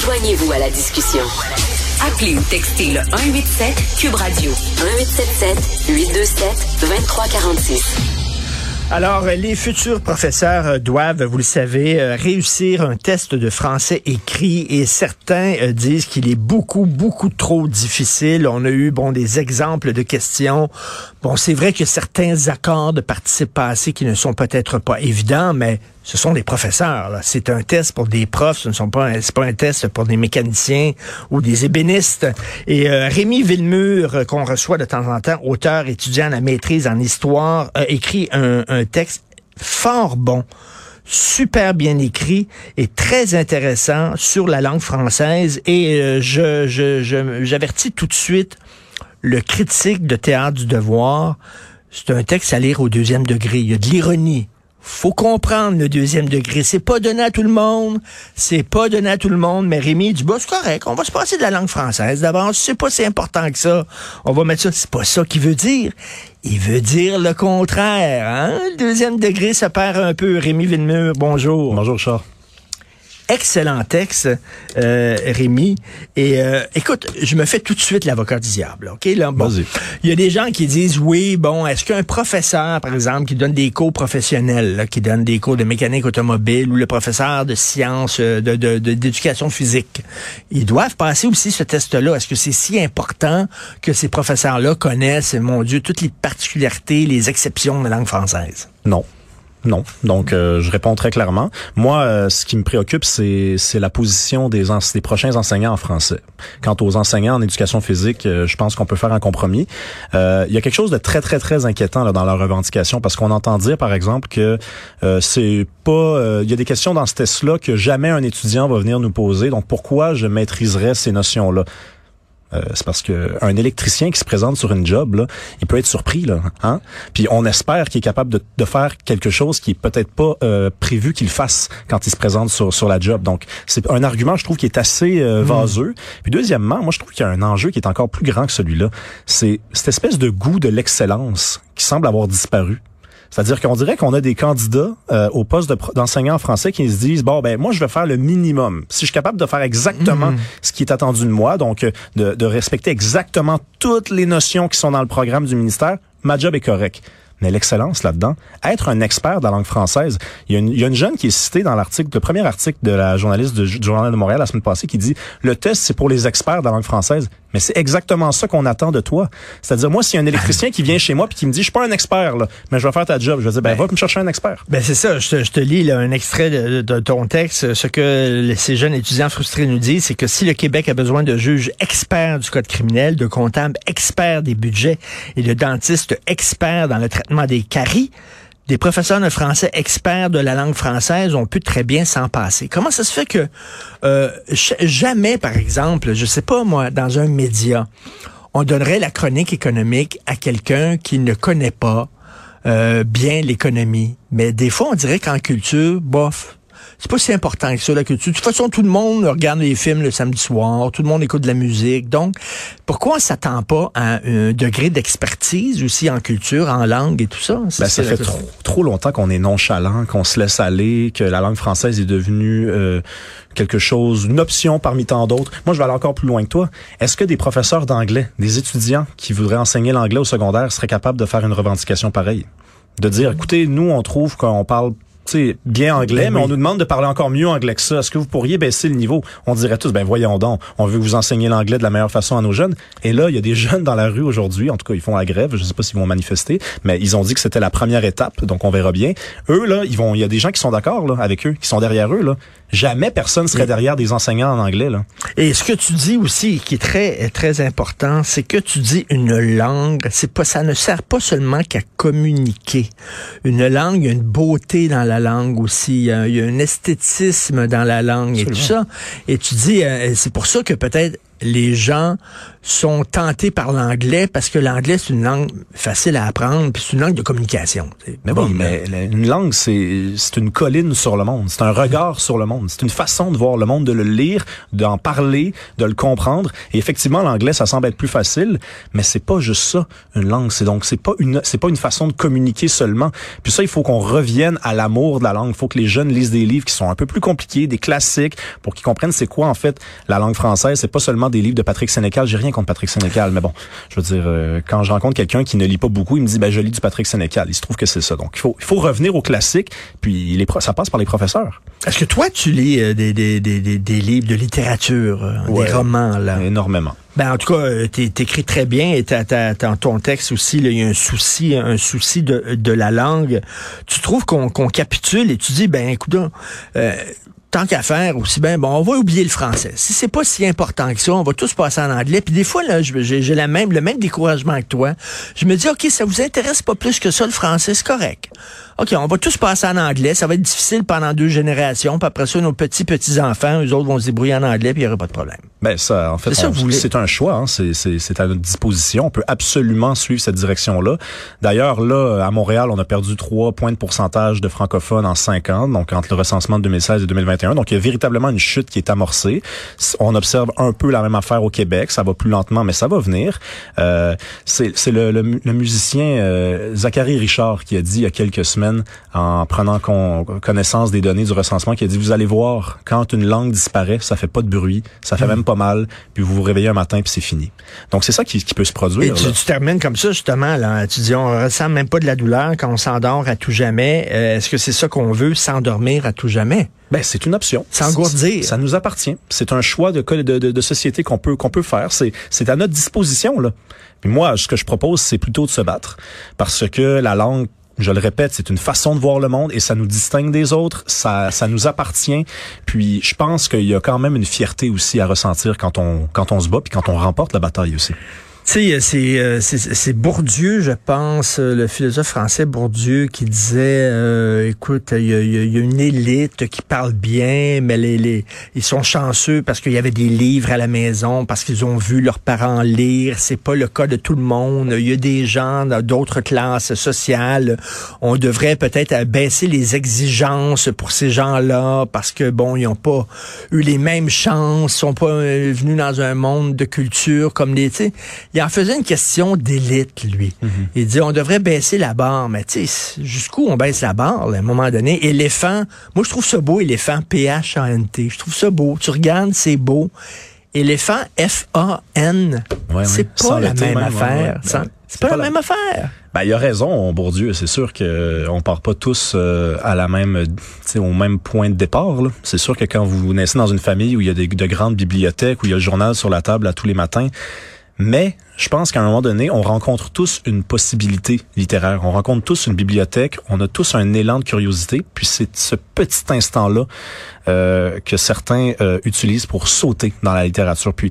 Joignez-vous à la discussion. Appelez ou textez le 187 Cube Radio 1877 827 2346. Alors, les futurs professeurs euh, doivent, vous le savez, euh, réussir un test de français écrit et certains euh, disent qu'il est beaucoup, beaucoup trop difficile. On a eu, bon, des exemples de questions. Bon, c'est vrai que certains accords de participe passé qui ne sont peut-être pas évidents, mais ce sont des professeurs. C'est un test pour des profs, ce ne sont pas, pas un test pour des mécaniciens ou des ébénistes. Et Rémi Villemur, qu'on reçoit de temps en temps, auteur étudiant à la maîtrise en histoire, a écrit un texte fort bon super bien écrit et très intéressant sur la langue française. Et euh, je, j'avertis tout de suite le critique de théâtre du devoir. C'est un texte à lire au deuxième degré. Il y a de l'ironie, faut comprendre le deuxième degré. C'est pas donné à tout le monde. C'est pas donné à tout le monde. Mais Rémi dit, bah, c'est correct. On va se passer de la langue française d'abord. C'est pas si important que ça. On va mettre ça. C'est pas ça qu'il veut dire. Il veut dire le contraire. Hein? Le deuxième degré, ça perd un peu. Rémi Villemur, bonjour. Bonjour, Charles excellent texte, euh, Rémi. Et euh, écoute, je me fais tout de suite l'avocat du diable. Ok, là, bon, il y a des gens qui disent oui, bon, est-ce qu'un professeur, par exemple, qui donne des cours professionnels, qui donne des cours de mécanique automobile, ou le professeur de sciences, euh, de d'éducation physique, ils doivent passer aussi ce test-là. Est-ce que c'est si important que ces professeurs-là connaissent, mon Dieu, toutes les particularités, les exceptions de la langue française? Non. Non. Donc, euh, je réponds très clairement. Moi, euh, ce qui me préoccupe, c'est la position des, des prochains enseignants en français. Quant aux enseignants en éducation physique, euh, je pense qu'on peut faire un compromis. il y a quelque chose de très, très, très inquiétant là, dans leur revendication parce qu'on entend dire, par exemple, que c'est pas... Il y a des questions dans ce test-là que jamais un étudiant va venir nous poser. Donc, pourquoi je maîtriserais ces notions-là? Euh, c'est parce que un électricien qui se présente sur une job, là, il peut être surpris, là, hein? Puis on espère qu'il est capable de, de, faire quelque chose qui est peut-être pas euh, prévu qu'il fasse quand il se présente sur, sur la job. Donc c'est un argument, je trouve, qui est assez euh, hmm. vaseux. Puis deuxièmement, moi je trouve qu'il y a un enjeu qui est encore plus grand que celui-là. C'est cette espèce de goût de l'excellence qui semble avoir disparu. C'est-à-dire qu'on dirait qu'on a des candidats euh, au poste d'enseignant français qui se disent bon ben moi je vais faire le minimum. Si je suis capable de faire exactement mhm. ce qui est attendu de moi, donc euh, de, de respecter exactement toutes les notions qui sont dans le programme du ministère, ma job est correct mais l'excellence là-dedans, être un expert de la langue française. Il y, a une, il y a une jeune qui est citée dans l'article, le premier article de la journaliste du Journal de Montréal la semaine passée qui dit le test c'est pour les experts de la langue française. Mais c'est exactement ça qu'on attend de toi. C'est-à-dire moi, s'il y a un électricien qui vient chez moi puis qui me dit je suis pas un expert là, mais je vais faire ta job, je vais dire ben, ben va me chercher un expert. Ben c'est ça. Je te, je te lis là, un extrait de, de, ton texte. Ce que ces jeunes étudiants frustrés nous disent, c'est que si le Québec a besoin de juges experts du code criminel, de comptables experts des budgets et de dentistes experts dans le traitement des caries, des professeurs de français experts de la langue française, ont pu très bien s'en passer. Comment ça se fait que euh, jamais, par exemple, je sais pas moi, dans un média, on donnerait la chronique économique à quelqu'un qui ne connaît pas euh, bien l'économie. Mais des fois, on dirait qu'en culture, bof, c'est pas si important que ça, la culture. De toute façon, tout le monde regarde les films le samedi soir, tout le monde écoute de la musique. Donc, pourquoi on s'attend pas à un degré d'expertise aussi en culture, en langue et tout ça? Ben, ça fait trop, trop longtemps qu'on est nonchalant, qu'on se laisse aller, que la langue française est devenue euh, quelque chose, une option parmi tant d'autres. Moi, je vais aller encore plus loin que toi. Est-ce que des professeurs d'anglais, des étudiants qui voudraient enseigner l'anglais au secondaire seraient capables de faire une revendication pareille? De dire, écoutez, nous, on trouve qu'on parle bien anglais, ben mais on nous demande de parler encore mieux anglais que ça. Est-ce que vous pourriez baisser le niveau? On dirait tous, ben voyons donc, on veut vous enseigner l'anglais de la meilleure façon à nos jeunes. Et là, il y a des jeunes dans la rue aujourd'hui, en tout cas, ils font la grève, je sais pas s'ils vont manifester, mais ils ont dit que c'était la première étape, donc on verra bien. Eux, là, ils vont, il y a des gens qui sont d'accord, là, avec eux, qui sont derrière eux, là. Jamais personne serait derrière des enseignants en anglais, là. Et ce que tu dis aussi, qui est très, très important, c'est que tu dis une langue, c'est pas, ça ne sert pas seulement qu'à communiquer. Une langue, il y a une beauté dans la langue aussi il y, a, un esthétisme dans la langue et tout ça. Et tu dis, euh, c'est pour ça que peut-être les gens sont tentés par l'anglais parce que l'anglais, c'est une langue facile à apprendre, puis c'est une langue de communication. Mais bon, mais une langue, c'est une colline sur le monde. C'est un regard sur le monde. C'est une façon de voir le monde, de le lire, d'en parler, de le comprendre. Et effectivement, l'anglais, ça semble être plus facile, mais c'est pas juste ça, une langue. C'est donc, c'est pas une, c'est pas une façon de communiquer seulement. Puis ça, il faut qu'on revienne à l'amour de la langue. Il faut que les jeunes lisent des livres qui sont un peu plus compliqués, des classiques, pour qu'ils comprennent c'est quoi, en fait, la langue française. C'est pas seulement des livres de Patrick Sénécal. J'ai rien contre Patrick Sénécal, mais bon, je veux dire, euh, quand je rencontre quelqu'un qui ne lit pas beaucoup, il me dit, ben, je lis du Patrick Sénécal. Il se trouve que c'est ça. Donc, il faut, il faut revenir au classique, puis les, ça passe par les professeurs. Est-ce que toi, tu lis euh, des, des, des, des, livres de littérature, euh, des romans, là? Énormément. Ben, en tout cas, tu écris très bien et dans ton texte aussi, il y a un souci, un souci de, de la langue. Tu trouves qu'on capitule et tu dis, ben écoute, euh, tant qu'à faire, aussi bien, bon, on va oublier le français. Si c'est pas si important que ça, on va tous passer en anglais. Puis des fois, là, j'ai la même, le même découragement que toi. Je me dis, OK, ça vous intéresse pas plus que ça, le français, c'est correct. OK, on va tous passer en anglais. Ça va être difficile pendant deux générations. Puis après ça, nos petits, petits-enfants, eux autres vont se débrouiller en anglais, puis il n'y aura pas de problème. Ben ça, en fait, c'est un choix. Hein. C'est à notre disposition. On peut absolument suivre cette direction-là. D'ailleurs, là, à Montréal, on a perdu trois points de pourcentage de francophones en cinq ans, donc entre le recensement de 2016 et 2021. Donc, il y a véritablement une chute qui est amorcée. On observe un peu la même affaire au Québec. Ça va plus lentement, mais ça va venir. Euh, c'est le, le, le, musicien euh, Zachary Richard qui a dit il y a quelques semaines en prenant connaissance des données du recensement qui a dit vous allez voir quand une langue disparaît, ça fait pas de bruit, ça fait hmm. même pas mal, puis vous vous réveillez un matin puis c'est fini. Donc c'est ça qui, peut se produire. Et tu, termines comme ça justement là, tu dis on ressent même pas de la douleur quand on s'endort à tout jamais. Euh, est-ce que c'est ça qu'on veut s'endormir à tout jamais? Ben, c'est une option. S'engourdir. Ça nous appartient. C'est un choix de, de, de, société qu'on peut, qu'on peut faire. C'est, c'est à notre disposition, là. Puis moi, ce que je propose, c'est plutôt de se battre. Parce que la langue je le répète, c'est une façon de voir le monde et ça nous distingue des autres, ça, ça nous appartient. Puis je pense qu'il y a quand même une fierté aussi à ressentir quand on, quand on se bat puis quand on remporte la bataille aussi. Tu sais, euh, c'est Bourdieu, je pense, euh, le philosophe français Bourdieu, qui disait, euh, écoute, il y, a, y a, une élite qui parle bien, mais les, les ils sont chanceux parce qu'il y avait des livres à la maison, parce qu'ils ont vu leurs parents lire. C'est pas le cas de tout le monde. Il y a des gens d'autres classes sociales. On devrait peut-être baisser les exigences pour ces gens-là parce que bon, ils ont pas eu les mêmes chances, sont pas venus dans un monde de culture comme les. Il en faisait une question d'élite, lui. Mhm. Il dit, on devrait baisser la barre. Mais tu sais, jusqu'où on baisse la barre, à un moment donné? Éléphant, moi, je trouve ça beau, éléphant, P-H-A-N-T. Je trouve ça beau. Tu regardes, c'est beau. Éléphant, F-A-N. c'est pas, la même affaire. c'est pas, la même affaire. Ben, il a raison, Bourdieu. C'est sûr qu'on on part pas tous euh, à la même, au même point de départ. C'est sûr que quand vous naissez dans une famille où il y a des, de grandes bibliothèques, où il y a le journal sur la table à tous les matins, mais je pense qu'à un moment donné, on rencontre tous une possibilité littéraire. On rencontre tous une bibliothèque. On a tous un élan de curiosité. Puis c'est ce petit instant-là euh, que certains euh, utilisent pour sauter dans la littérature. Puis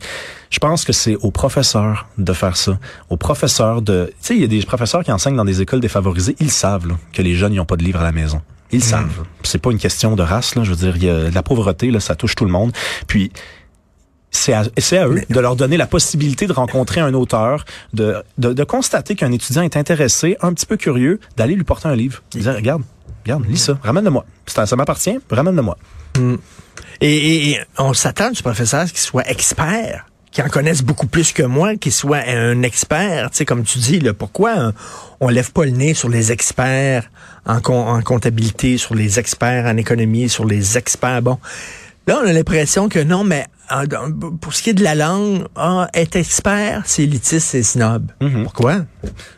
je pense que c'est aux professeurs de faire ça. Aux professeurs de... Tu sais, il y a des professeurs qui enseignent dans des écoles défavorisées. Ils savent que les jeunes n'ont pas de livres à la maison. Ils hmm. savent. C'est pas une question de race. Là. Je veux dire, y a la pauvreté, là, ça touche tout le monde. Puis c'est à, à, eux de leur donner la possibilité de rencontrer un auteur, de, de, de constater qu'un étudiant est intéressé, un petit peu curieux, d'aller lui porter un livre. Dire, regarde, regarde, lis ça, ramène-le-moi. Ça, ça m'appartient, ramène-le-moi. Mm. Et, et, on s'attend du professeur qu'il soit expert qui en connaisse beaucoup plus que moi, qu'il soit un expert, tu sais, comme tu dis, là, pourquoi on, lève pas le nez sur les experts en, en comptabilité, sur les experts en économie, sur les experts, bon, Là, on a l'impression que non, mais pour ce qui est de la langue, ah, être expert, c'est élitiste, c'est snob. Mhm. Pourquoi?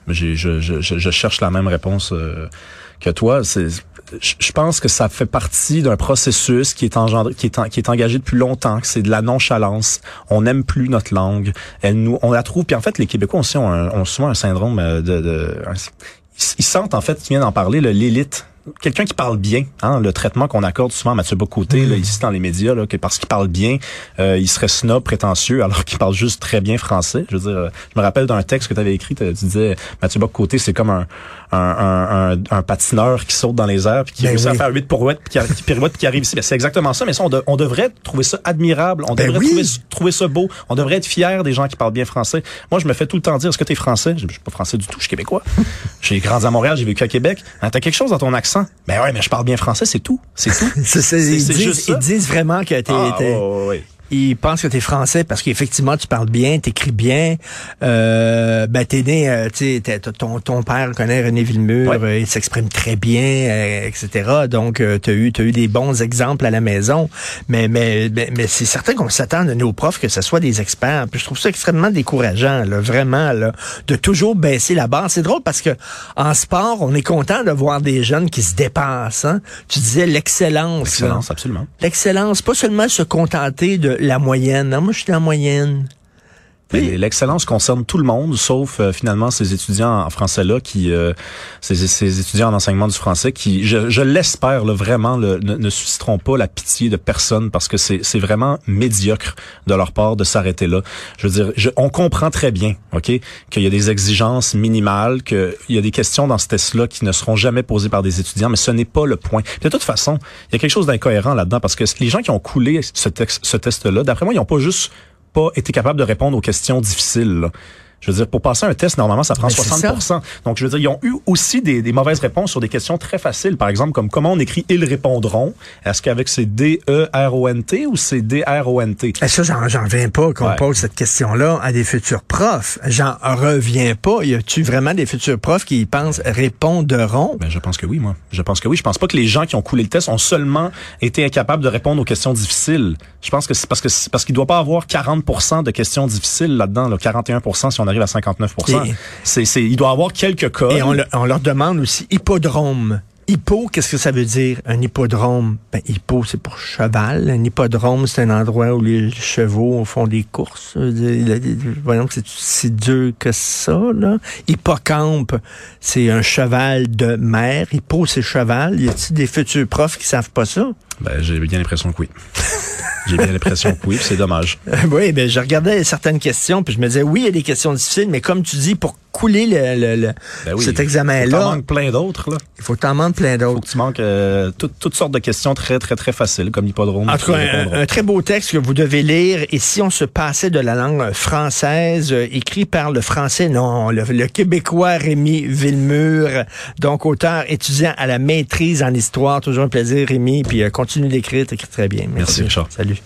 Je, je, je, je, cherche la même réponse euh, que toi. C'est je pense que ça fait partie d'un processus qui est engendré, qui est, qui est engagé depuis longtemps, que c'est de la nonchalance. On n'aime plus notre langue. Elle nous, on la trouve. Puis en fait, les Québécois aussi ont, ont souvent un syndrome euh, de, de ils sentent en fait, tu viens d'en parler, l'élite quelqu'un qui parle bien, hein, le traitement qu'on accorde souvent à Mathieu Bocoté, là, mm. ici dans les médias, là, que parce qu'il parle bien, euh, il serait snob, prétentieux, alors qu'il parle juste très bien français. Je veux dire, euh, je me rappelle d'un texte que tu avais écrit, tu disais Mathieu Bocoté, c'est comme un, un, un, patineur qui saute dans les airs puis qui ben réussit à faire 8 pirouettes puis qui, pirouette puis qui arrive ici. Ben, c'est exactement ça. Mais ça, on, devrait trouver ça admirable. On ben devrait trouver, trouver ça beau. On devrait être fier des gens qui parlent bien français. Moi, je me fais tout le temps dire, est-ce que tu es français? Je, suis pas français du tout, je suis québécois. j'ai grandi à Montréal, j'ai vécu à Québec. Hein, T'as quelque chose dans ton accent? Ben ouais, mais je parle bien français, c'est tout. C'est tout. c'est juste ça. Ils disent vraiment que t'es... Ah, ils pensent que tu es français parce qu'effectivement tu parles bien, t'écris bien. Euh, ben t'es né, euh, tu ton, ton père connaît René Villemur, euh, il s'exprime très bien, euh, etc. Donc euh, t'as eu t'as eu des bons exemples à la maison. Mais mais mais, c'est certain qu'on s'attend de nos profs que ce soit des experts. Puis je trouve ça extrêmement décourageant, là, vraiment, là, de toujours baisser la barre. C'est drôle parce que en sport, on est content de voir des jeunes qui se dépassent. Hein? Tu disais l'excellence. L'excellence, absolument. L'excellence, pas seulement se contenter de la moyenne. Non, moi, je suis la moyenne. L'excellence concerne tout le monde, sauf euh, finalement ces étudiants en français là, qui euh, ces, ces, étudiants en enseignement du français, qui, je, je l'espère vraiment, le, ne, susciteront pas la pitié de personne parce que c'est vraiment médiocre de leur part de s'arrêter là. Je veux dire, je, on comprend très bien, ok, qu'il y a des exigences minimales, qu'il y a des questions dans ce test-là qui ne seront jamais posées par des étudiants, mais ce n'est pas le point. De toute façon, il y a quelque chose d'incohérent là-dedans parce que les gens qui ont coulé ce, ce test-là, d'après moi, ils n'ont pas juste pas été capable de répondre aux questions difficiles. Je veux dire, pour passer un test, normalement, ça prend 60% Donc, je veux dire, ils ont eu aussi des, des, mauvaises réponses sur des questions très faciles. Par exemple, comme comment on écrit « ils répondront ». Est-ce qu'avec c'est D-E-R-O-N-T ou c'est D-R-O-N-T? Eh, ça, j'en reviens pas qu'on pose cette question-là à des futurs profs. J'en reviens pas. Y a-tu vraiment des futurs profs qui pensent « répondront » Ben, je pense que oui, moi. Je pense que oui. Je pense pas que les gens qui ont coulé le test ont seulement été incapables de répondre aux questions difficiles. Je pense que c'est parce que parce qu'il doit pas avoir 40% de questions difficiles là-dedans, là, 41 si on arrive à 59 c'est, c'est, Il doit y avoir quelques cas. Et on, on leur demande aussi hippodrome. Hippo, qu'est-ce que ça veut dire, un hippodrome? Ben, hippo, c'est pour cheval. Un hippodrome, c'est un endroit où les chevaux font des courses. Voyons que c'est si dur que ça, là. Hippocampe, c'est un cheval de mer. Hippo, c'est cheval. Y a-t-il des futurs profs qui savent pas ça? Ben, j'ai bien l'impression que oui. J'ai bien l'impression que oui, c'est dommage. oui, ben je regardais certaines questions, puis je me disais, oui, il y a des questions difficiles, mais comme tu dis, pour couler le, le, ben cet examen-là. Il faut manques plein d'autres. Là. Il faut t'en manques plein d'autres. Il faut que tu manques euh, toutes sortes de questions très, très, très faciles, comme l'hippodrome. En tout cas, un, très beau texte que vous devez lire. Et si on se passait de la langue française, euh, écrit par le français, non, le, québécois Rémi Villemur, donc auteur, étudiant à la maîtrise en histoire. Toujours un plaisir, Rémi. Puis euh, continue d'écrire, t'écris très bien. Merci, Merci Richard. Salut.